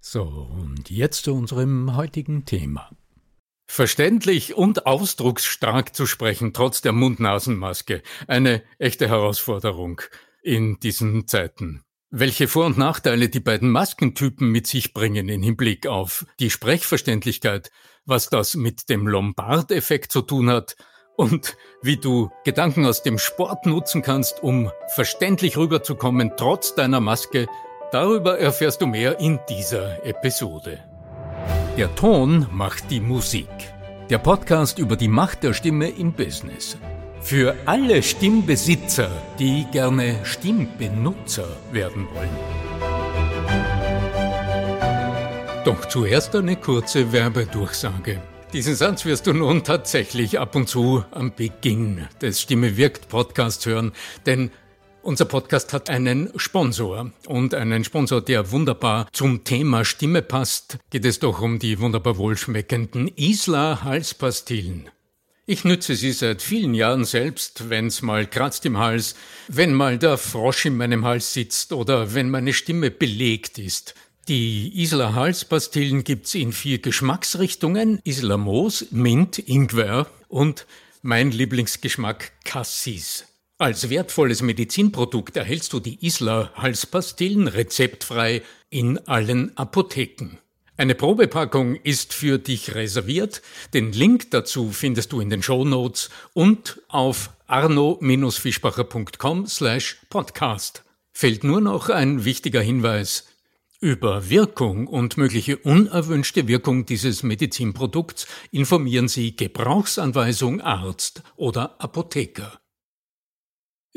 So, und jetzt zu unserem heutigen Thema. Verständlich und ausdrucksstark zu sprechen, trotz der Mund-Nasen-Maske. Eine echte Herausforderung in diesen Zeiten. Welche Vor- und Nachteile die beiden Maskentypen mit sich bringen im Hinblick auf die Sprechverständlichkeit, was das mit dem Lombard-Effekt zu tun hat und wie du Gedanken aus dem Sport nutzen kannst, um verständlich rüberzukommen, trotz deiner Maske, darüber erfährst du mehr in dieser Episode. Der Ton macht die Musik. Der Podcast über die Macht der Stimme im Business. Für alle Stimmbesitzer, die gerne Stimmbenutzer werden wollen. Doch zuerst eine kurze Werbedurchsage. Diesen Satz wirst du nun tatsächlich ab und zu am Beginn des Stimme wirkt Podcasts hören, denn unser Podcast hat einen Sponsor und einen Sponsor, der wunderbar zum Thema Stimme passt. Geht es doch um die wunderbar wohlschmeckenden Isla Halspastillen. Ich nütze sie seit vielen Jahren selbst, wenn's mal kratzt im Hals, wenn mal der Frosch in meinem Hals sitzt oder wenn meine Stimme belegt ist. Die Isla Halspastillen gibt's in vier Geschmacksrichtungen. Isla Moos, Mint, Ingwer und mein Lieblingsgeschmack Cassis. Als wertvolles Medizinprodukt erhältst du die Isla Halspastillen rezeptfrei in allen Apotheken. Eine Probepackung ist für dich reserviert. Den Link dazu findest du in den Show Notes und auf arno-fischbacher.com slash podcast. Fällt nur noch ein wichtiger Hinweis. Über Wirkung und mögliche unerwünschte Wirkung dieses Medizinprodukts informieren Sie Gebrauchsanweisung Arzt oder Apotheker.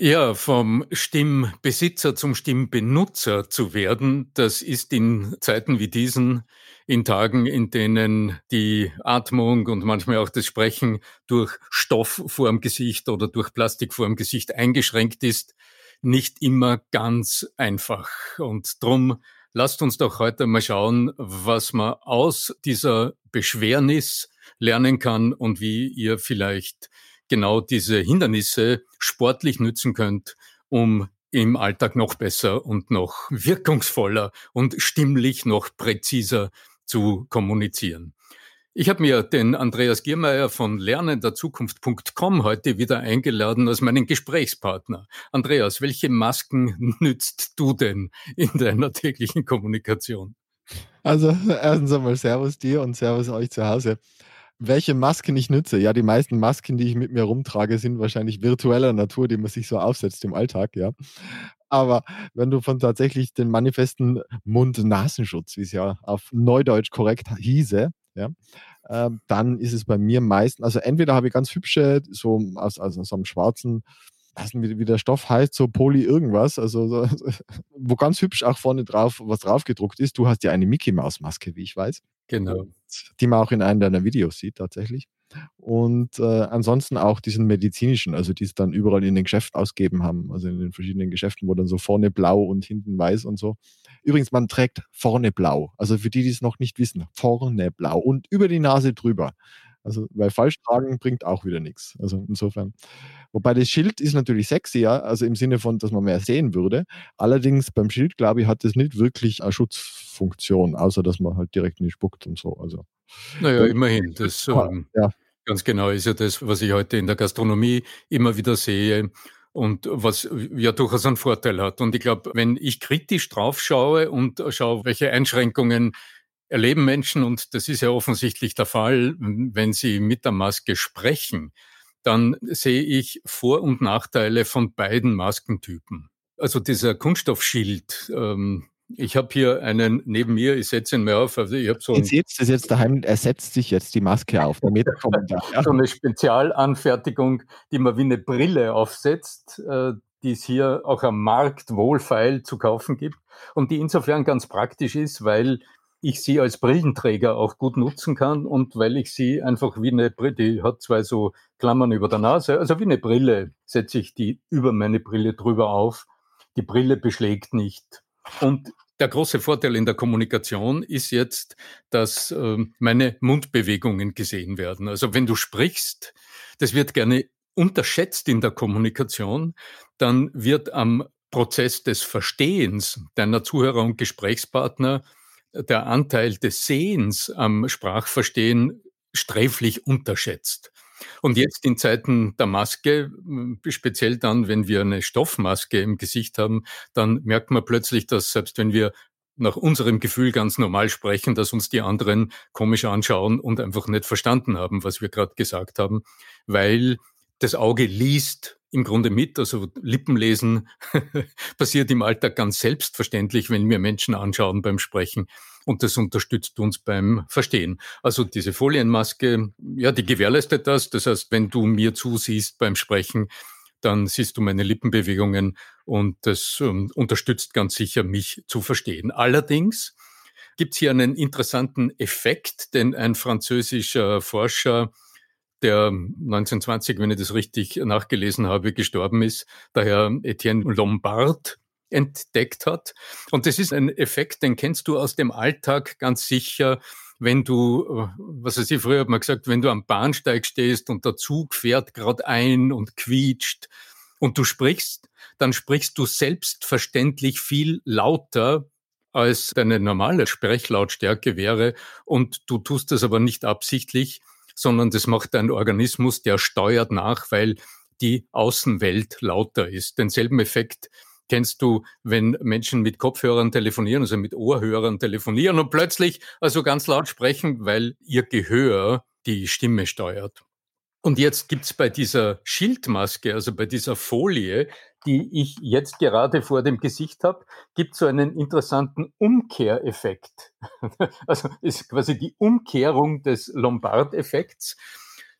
Ja, vom Stimmbesitzer zum Stimmbenutzer zu werden, das ist in Zeiten wie diesen, in Tagen, in denen die Atmung und manchmal auch das Sprechen durch Stoff vorm Gesicht oder durch Plastik vorm Gesicht eingeschränkt ist, nicht immer ganz einfach. Und drum Lasst uns doch heute mal schauen, was man aus dieser Beschwernis lernen kann und wie ihr vielleicht genau diese Hindernisse sportlich nützen könnt, um im Alltag noch besser und noch wirkungsvoller und stimmlich noch präziser zu kommunizieren. Ich habe mir den Andreas Giermeier von lernenderzukunft.com heute wieder eingeladen als meinen Gesprächspartner. Andreas, welche Masken nützt du denn in deiner täglichen Kommunikation? Also erstens einmal Servus dir und Servus euch zu Hause. Welche Masken ich nütze? Ja, die meisten Masken, die ich mit mir rumtrage, sind wahrscheinlich virtueller Natur, die man sich so aufsetzt im Alltag, ja. Aber wenn du von tatsächlich den manifesten Mund-Nasenschutz, wie es ja auf Neudeutsch korrekt hieße, ja, ähm, dann ist es bei mir meistens, also entweder habe ich ganz hübsche, so aus, aus so einem schwarzen, weiß nicht, wie der Stoff heißt, so Poly irgendwas, also so, wo ganz hübsch auch vorne drauf was drauf gedruckt ist. Du hast ja eine Mickey Maus Maske, wie ich weiß. Genau. Die man auch in einem deiner Videos sieht, tatsächlich. Und äh, ansonsten auch diesen medizinischen, also die es dann überall in den Geschäften ausgeben haben, also in den verschiedenen Geschäften, wo dann so vorne blau und hinten weiß und so. Übrigens, man trägt vorne blau. Also für die, die es noch nicht wissen, vorne blau und über die Nase drüber. Also, weil falsch tragen bringt auch wieder nichts. Also insofern. Wobei das Schild ist natürlich sexier, also im Sinne von, dass man mehr sehen würde. Allerdings beim Schild, glaube ich, hat es nicht wirklich einen Schutz Funktion, außer dass man halt direkt nicht spuckt und so. Also, naja, immerhin. Das ähm, ja. ganz genau ist ja das, was ich heute in der Gastronomie immer wieder sehe und was ja durchaus einen Vorteil hat. Und ich glaube, wenn ich kritisch drauf schaue und schaue, welche Einschränkungen erleben Menschen, und das ist ja offensichtlich der Fall, wenn sie mit der Maske sprechen, dann sehe ich Vor- und Nachteile von beiden Maskentypen. Also dieser Kunststoffschild, ähm, ich habe hier einen neben mir, ich setze ihn mir auf. Also ich habe so jetzt, jetzt ist jetzt daheim, er setzt sich jetzt die Maske auf, damit er kommt. Ja. so eine Spezialanfertigung, die man wie eine Brille aufsetzt, äh, die es hier auch am Markt wohlfeil zu kaufen gibt und die insofern ganz praktisch ist, weil ich sie als Brillenträger auch gut nutzen kann und weil ich sie einfach wie eine Brille, die hat zwei so Klammern über der Nase, also wie eine Brille setze ich die über meine Brille drüber auf. Die Brille beschlägt nicht. Und der große Vorteil in der Kommunikation ist jetzt, dass äh, meine Mundbewegungen gesehen werden. Also wenn du sprichst, das wird gerne unterschätzt in der Kommunikation, dann wird am Prozess des Verstehens deiner Zuhörer und Gesprächspartner der Anteil des Sehens am Sprachverstehen sträflich unterschätzt. Und jetzt in Zeiten der Maske, speziell dann, wenn wir eine Stoffmaske im Gesicht haben, dann merkt man plötzlich, dass selbst wenn wir nach unserem Gefühl ganz normal sprechen, dass uns die anderen komisch anschauen und einfach nicht verstanden haben, was wir gerade gesagt haben, weil das Auge liest im Grunde mit. Also Lippenlesen passiert im Alltag ganz selbstverständlich, wenn wir Menschen anschauen beim Sprechen. Und das unterstützt uns beim Verstehen. Also diese Folienmaske, ja, die gewährleistet das. Das heißt, wenn du mir zusiehst beim Sprechen, dann siehst du meine Lippenbewegungen und das ähm, unterstützt ganz sicher, mich zu verstehen. Allerdings gibt es hier einen interessanten Effekt, denn ein französischer Forscher der 1920, wenn ich das richtig nachgelesen habe, gestorben ist, der Herr Etienne Lombard entdeckt hat. Und das ist ein Effekt, den kennst du aus dem Alltag ganz sicher, wenn du, was weiß ich, früher hat man gesagt, wenn du am Bahnsteig stehst und der Zug fährt gerade ein und quietscht und du sprichst, dann sprichst du selbstverständlich viel lauter, als deine normale Sprechlautstärke wäre und du tust das aber nicht absichtlich, sondern das macht dein Organismus, der steuert nach, weil die Außenwelt lauter ist. Denselben Effekt kennst du, wenn Menschen mit Kopfhörern telefonieren, also mit Ohrhörern telefonieren und plötzlich also ganz laut sprechen, weil ihr Gehör die Stimme steuert. Und jetzt gibt's bei dieser Schildmaske, also bei dieser Folie, die ich jetzt gerade vor dem Gesicht habe, gibt so einen interessanten Umkehreffekt. Also ist quasi die Umkehrung des Lombard-Effekts.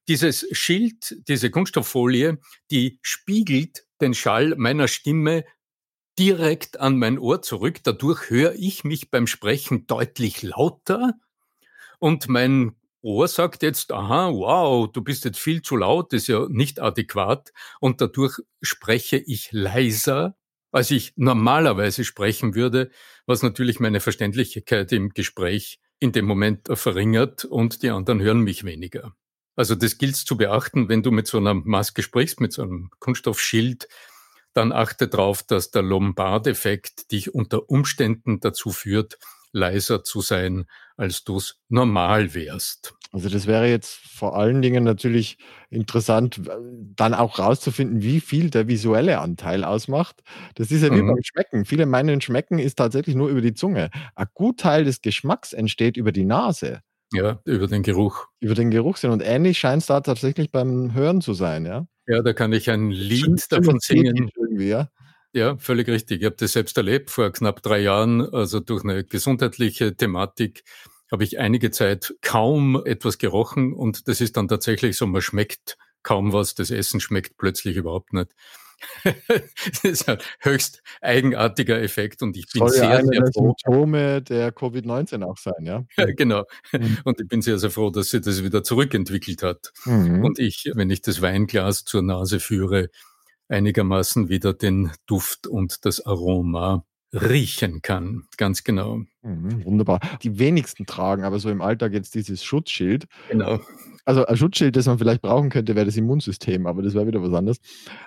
Dieses Schild, diese Kunststofffolie, die spiegelt den Schall meiner Stimme direkt an mein Ohr zurück. Dadurch höre ich mich beim Sprechen deutlich lauter und mein Ohr sagt jetzt, aha, wow, du bist jetzt viel zu laut, ist ja nicht adäquat und dadurch spreche ich leiser, als ich normalerweise sprechen würde, was natürlich meine Verständlichkeit im Gespräch in dem Moment verringert und die anderen hören mich weniger. Also das gilt zu beachten, wenn du mit so einer Maske sprichst, mit so einem Kunststoffschild, dann achte darauf, dass der Lombard-Effekt dich unter Umständen dazu führt, leiser zu sein, als du es normal wärst. Also das wäre jetzt vor allen Dingen natürlich interessant, dann auch rauszufinden, wie viel der visuelle Anteil ausmacht. Das ist ja wie mhm. beim Schmecken. Viele meinen, Schmecken ist tatsächlich nur über die Zunge. Ein Gutteil des Geschmacks entsteht über die Nase. Ja, über den Geruch. Über den Geruchssinn. Und ähnlich scheint es da tatsächlich beim Hören zu sein, ja. Ja, da kann ich ein Lied davon singen. Ja. Ja, völlig richtig. Ich habe das selbst erlebt vor knapp drei Jahren, also durch eine gesundheitliche Thematik habe ich einige Zeit kaum etwas gerochen und das ist dann tatsächlich so, man schmeckt kaum was, das Essen schmeckt plötzlich überhaupt nicht. das ist ein höchst eigenartiger Effekt und ich bin Soll sehr, ja sehr froh. Symptome der Covid-19 auch sein, ja? ja genau. Mhm. Und ich bin sehr, sehr froh, dass sie das wieder zurückentwickelt hat. Mhm. Und ich, wenn ich das Weinglas zur Nase führe, einigermaßen wieder den Duft und das Aroma riechen kann. Ganz genau. Mhm, wunderbar. Die wenigsten tragen aber so im Alltag jetzt dieses Schutzschild. Genau. Also ein Schutzschild, das man vielleicht brauchen könnte, wäre das Immunsystem, aber das wäre wieder was anderes.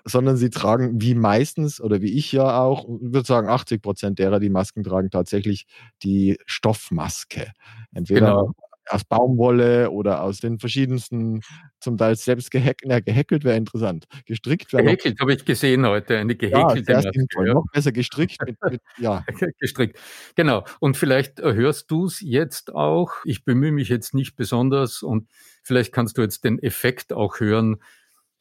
Sondern sie tragen wie meistens oder wie ich ja auch, ich würde sagen 80 Prozent derer, die Masken tragen, tatsächlich die Stoffmaske. Entweder genau aus Baumwolle oder aus den verschiedensten, zum Teil selbst gehackelt, na, gehäkelt wäre interessant. Gestrickt wäre Gehäkelt habe ich gesehen heute, eine gehäkelte ja, Maske. Ja. Noch besser gestrickt. Mit, mit, ja. gestrickt. Genau. Und vielleicht hörst du es jetzt auch. Ich bemühe mich jetzt nicht besonders und vielleicht kannst du jetzt den Effekt auch hören,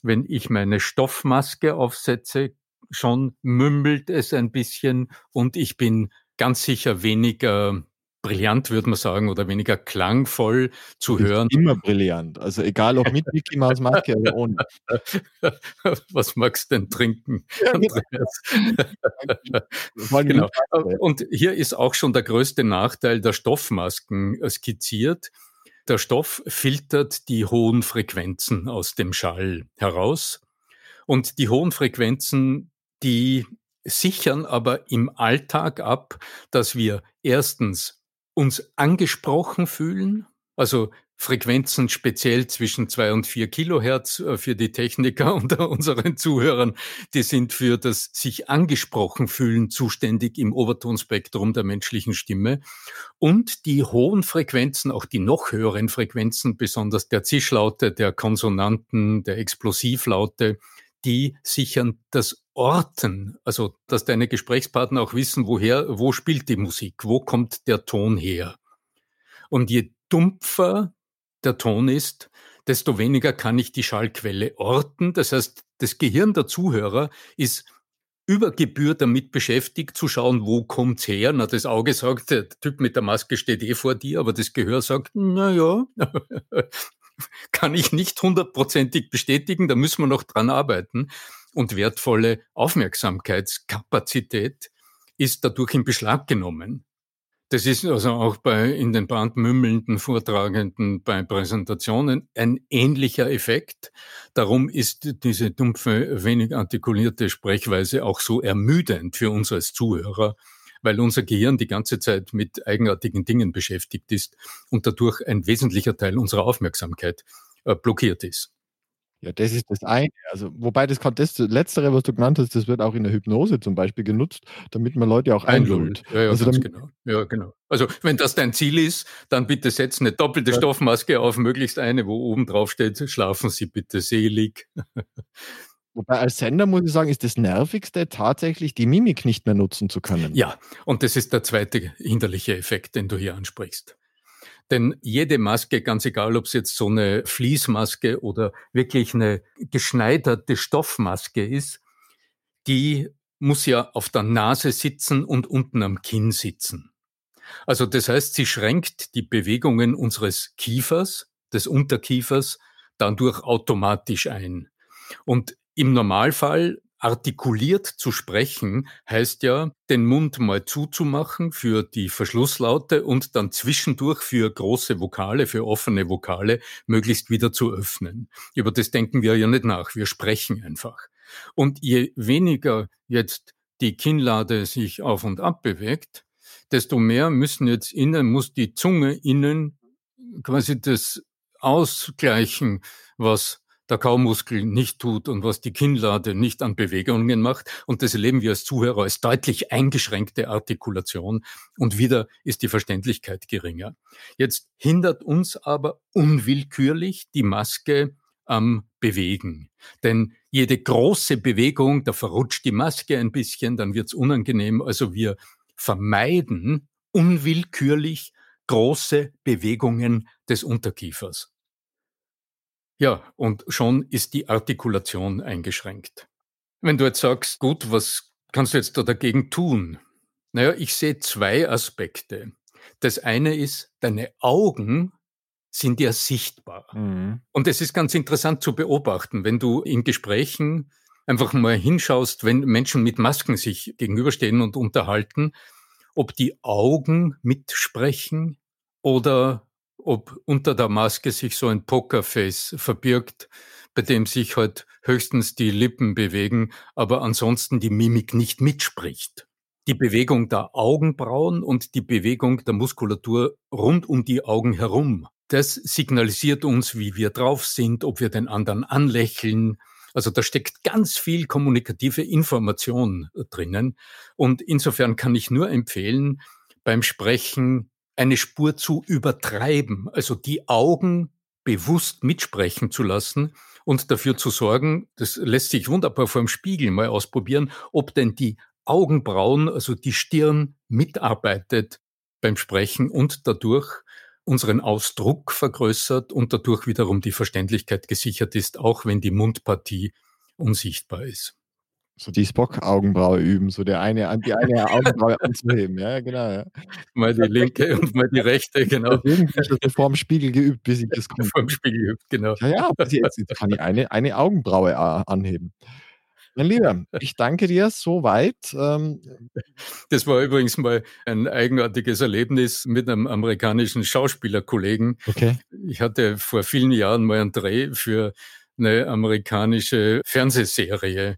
wenn ich meine Stoffmaske aufsetze. Schon mümmelt es ein bisschen und ich bin ganz sicher weniger brillant, würde man sagen, oder weniger klangvoll zu hören. Immer brillant. Also egal ob mit Mickey Maus Maske oder ohne. Was magst du denn trinken, genau. genau. Und hier ist auch schon der größte Nachteil der Stoffmasken skizziert. Der Stoff filtert die hohen Frequenzen aus dem Schall heraus. Und die hohen Frequenzen, die sichern aber im Alltag ab, dass wir erstens uns angesprochen fühlen, also Frequenzen speziell zwischen zwei und vier Kilohertz äh, für die Techniker unter unseren Zuhörern, die sind für das sich angesprochen fühlen zuständig im Obertonspektrum der menschlichen Stimme. Und die hohen Frequenzen, auch die noch höheren Frequenzen, besonders der Zischlaute, der Konsonanten, der Explosivlaute, die sichern das Orten, also dass deine Gesprächspartner auch wissen, woher, wo spielt die Musik, wo kommt der Ton her. Und je dumpfer der Ton ist, desto weniger kann ich die Schallquelle orten. Das heißt, das Gehirn der Zuhörer ist über Gebühr damit beschäftigt zu schauen, wo kommt's her. Na, das Auge sagt, der Typ mit der Maske steht eh vor dir, aber das Gehör sagt, na ja, kann ich nicht hundertprozentig bestätigen, da müssen wir noch dran arbeiten. Und wertvolle Aufmerksamkeitskapazität ist dadurch in Beschlag genommen. Das ist also auch bei in den bandmümmelnden Vortragenden bei Präsentationen ein ähnlicher Effekt. Darum ist diese dumpfe, wenig artikulierte Sprechweise auch so ermüdend für uns als Zuhörer, weil unser Gehirn die ganze Zeit mit eigenartigen Dingen beschäftigt ist und dadurch ein wesentlicher Teil unserer Aufmerksamkeit äh, blockiert ist. Ja, das ist das eine. Also, wobei das, das Letztere, was du genannt hast, das wird auch in der Hypnose zum Beispiel genutzt, damit man Leute auch einlullt. Ja, ja, also damit, genau. ja, genau. Also, wenn das dein Ziel ist, dann bitte setz eine doppelte ja. Stoffmaske auf, möglichst eine, wo oben drauf steht, schlafen Sie bitte selig. Wobei als Sender muss ich sagen, ist das Nervigste tatsächlich, die Mimik nicht mehr nutzen zu können. Ja, und das ist der zweite hinderliche Effekt, den du hier ansprichst. Denn jede Maske, ganz egal, ob es jetzt so eine Fließmaske oder wirklich eine geschneiderte Stoffmaske ist, die muss ja auf der Nase sitzen und unten am Kinn sitzen. Also das heißt, sie schränkt die Bewegungen unseres Kiefers, des Unterkiefers, dadurch automatisch ein. Und im Normalfall artikuliert zu sprechen heißt ja, den Mund mal zuzumachen für die Verschlusslaute und dann zwischendurch für große Vokale, für offene Vokale möglichst wieder zu öffnen. Über das denken wir ja nicht nach. Wir sprechen einfach. Und je weniger jetzt die Kinnlade sich auf und ab bewegt, desto mehr müssen jetzt innen, muss die Zunge innen quasi das ausgleichen, was der Kaumuskel nicht tut und was die Kinnlade nicht an Bewegungen macht. Und das erleben wir als Zuhörer als deutlich eingeschränkte Artikulation. Und wieder ist die Verständlichkeit geringer. Jetzt hindert uns aber unwillkürlich die Maske am Bewegen. Denn jede große Bewegung, da verrutscht die Maske ein bisschen, dann wird's unangenehm. Also wir vermeiden unwillkürlich große Bewegungen des Unterkiefers. Ja, und schon ist die Artikulation eingeschränkt. Wenn du jetzt sagst, gut, was kannst du jetzt da dagegen tun? Naja, ich sehe zwei Aspekte. Das eine ist, deine Augen sind ja sichtbar. Mhm. Und es ist ganz interessant zu beobachten, wenn du in Gesprächen einfach mal hinschaust, wenn Menschen mit Masken sich gegenüberstehen und unterhalten, ob die Augen mitsprechen oder ob unter der Maske sich so ein Pokerface verbirgt, bei dem sich halt höchstens die Lippen bewegen, aber ansonsten die Mimik nicht mitspricht. die Bewegung der Augenbrauen und die Bewegung der Muskulatur rund um die Augen herum. Das signalisiert uns, wie wir drauf sind, ob wir den anderen anlächeln. Also da steckt ganz viel kommunikative Information drinnen. Und insofern kann ich nur empfehlen, beim Sprechen eine Spur zu übertreiben, also die Augen bewusst mitsprechen zu lassen und dafür zu sorgen, das lässt sich wunderbar vor dem Spiegel mal ausprobieren, ob denn die Augenbrauen, also die Stirn mitarbeitet beim Sprechen und dadurch unseren Ausdruck vergrößert und dadurch wiederum die Verständlichkeit gesichert ist, auch wenn die Mundpartie unsichtbar ist. So die Spock-Augenbraue üben, so der eine, die eine Augenbraue anzuheben, ja, genau. Ja. Mal die linke und mal die rechte, genau. Deswegen habe ich das vor dem Spiegel geübt, bis ich das konnte. Vor dem Spiegel geübt, genau. Ja, ja, aber jetzt, jetzt kann ich eine, eine Augenbraue äh, anheben. Mein Lieber, ich danke dir soweit. Ähm, das war übrigens mal ein eigenartiges Erlebnis mit einem amerikanischen Schauspielerkollegen. Okay. Ich hatte vor vielen Jahren mal einen Dreh für eine amerikanische Fernsehserie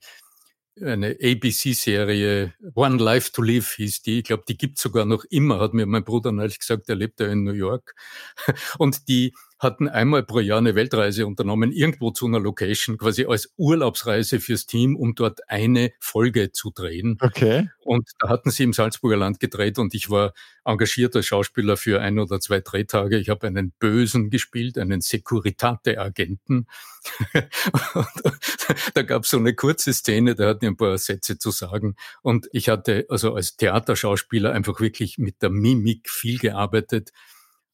eine ABC-Serie, One Life to Live hieß die. Ich glaube, die gibt's sogar noch immer, hat mir mein Bruder neulich gesagt, er lebt ja in New York. Und die hatten einmal pro Jahr eine Weltreise unternommen, irgendwo zu einer Location, quasi als Urlaubsreise fürs Team, um dort eine Folge zu drehen. Okay. Und da hatten sie im Salzburger Land gedreht und ich war engagierter Schauspieler für ein oder zwei Drehtage. Ich habe einen Bösen gespielt, einen Securitate-Agenten. da gab es so eine kurze Szene, da hatten ein paar Sätze zu sagen. Und ich hatte also als Theaterschauspieler einfach wirklich mit der Mimik viel gearbeitet.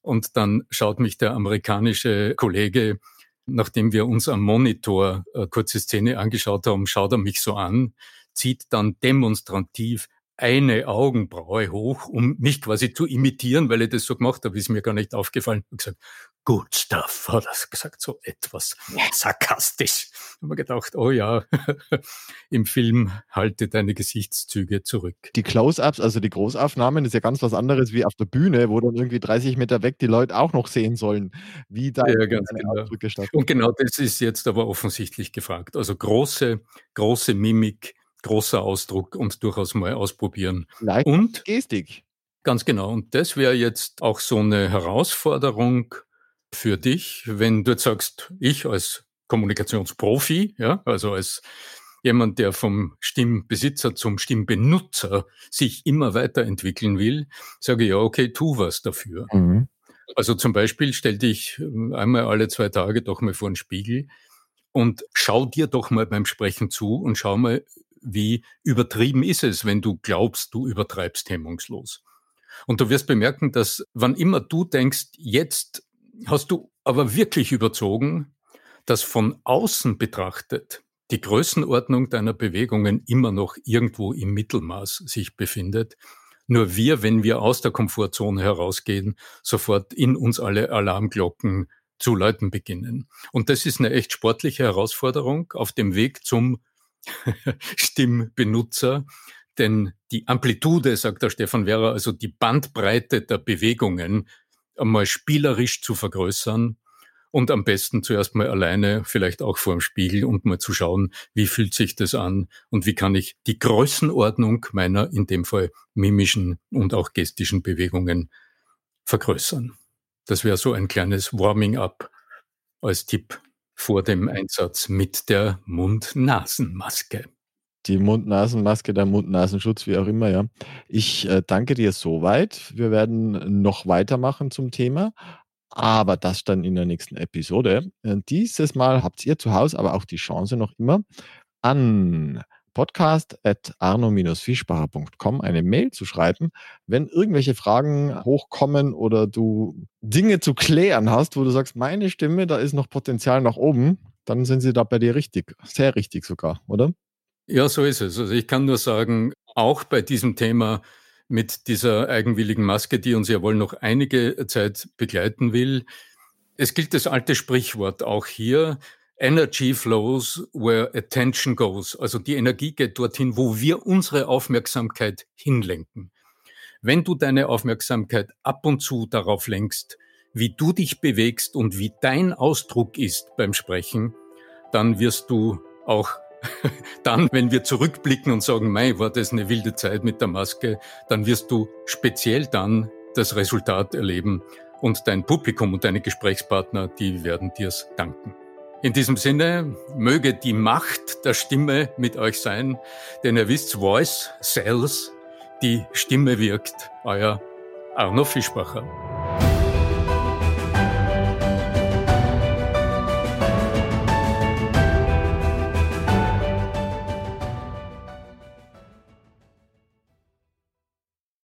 Und dann schaut mich der amerikanische Kollege, nachdem wir uns am Monitor eine kurze Szene angeschaut haben, schaut er mich so an, zieht dann demonstrativ eine Augenbraue hoch, um mich quasi zu imitieren, weil ich das so gemacht habe, ist mir gar nicht aufgefallen. Und gesagt, good stuff, hat er gesagt, so etwas sarkastisch. Haben wir gedacht, oh ja, im Film halte deine Gesichtszüge zurück. Die Close-Ups, also die Großaufnahmen, ist ja ganz was anderes wie auf der Bühne, wo dann irgendwie 30 Meter weg die Leute auch noch sehen sollen, wie da ja, ganz genau. Und genau das ist jetzt aber offensichtlich gefragt. Also große, große Mimik, großer Ausdruck und durchaus mal ausprobieren. Leicht und Gestik. Ganz genau. Und das wäre jetzt auch so eine Herausforderung für dich, wenn du jetzt sagst, ich als Kommunikationsprofi, ja, also als jemand, der vom Stimmbesitzer zum Stimmbenutzer sich immer weiterentwickeln will, sage ich, ja, okay, tu was dafür. Mhm. Also zum Beispiel stell dich einmal alle zwei Tage doch mal vor den Spiegel und schau dir doch mal beim Sprechen zu und schau mal, wie übertrieben ist es, wenn du glaubst, du übertreibst hemmungslos. Und du wirst bemerken, dass wann immer du denkst, jetzt hast du aber wirklich überzogen, dass von außen betrachtet die Größenordnung deiner Bewegungen immer noch irgendwo im Mittelmaß sich befindet. Nur wir, wenn wir aus der Komfortzone herausgehen, sofort in uns alle Alarmglocken zu läuten beginnen. Und das ist eine echt sportliche Herausforderung auf dem Weg zum Stimmbenutzer. Denn die Amplitude, sagt der Stefan Werrer, also die Bandbreite der Bewegungen einmal spielerisch zu vergrößern und am besten zuerst mal alleine, vielleicht auch vor dem Spiegel und mal zu schauen, wie fühlt sich das an und wie kann ich die Größenordnung meiner, in dem Fall mimischen und auch gestischen Bewegungen vergrößern. Das wäre so ein kleines Warming-up als Tipp vor dem Einsatz mit der Mund-Nasen-Maske. Die Mund-Nasen-Maske, der Mund-Nasenschutz, wie auch immer, ja. Ich äh, danke dir soweit. Wir werden noch weitermachen zum Thema, aber das dann in der nächsten Episode. Äh, dieses Mal habt ihr zu Hause aber auch die Chance noch immer an podcast.arno-fischbacher.com eine Mail zu schreiben, wenn irgendwelche Fragen hochkommen oder du Dinge zu klären hast, wo du sagst, meine Stimme, da ist noch Potenzial nach oben, dann sind sie da bei dir richtig, sehr richtig sogar, oder? Ja, so ist es. Also ich kann nur sagen, auch bei diesem Thema mit dieser eigenwilligen Maske, die uns ja wohl noch einige Zeit begleiten will, es gilt das alte Sprichwort auch hier, Energy flows where attention goes. Also die Energie geht dorthin, wo wir unsere Aufmerksamkeit hinlenken. Wenn du deine Aufmerksamkeit ab und zu darauf lenkst, wie du dich bewegst und wie dein Ausdruck ist beim Sprechen, dann wirst du auch dann, wenn wir zurückblicken und sagen, mei, war das eine wilde Zeit mit der Maske, dann wirst du speziell dann das Resultat erleben und dein Publikum und deine Gesprächspartner, die werden dir's danken. In diesem Sinne möge die Macht der Stimme mit euch sein, denn ihr wisst, Voice sells, die Stimme wirkt. Euer Arno Fischbacher.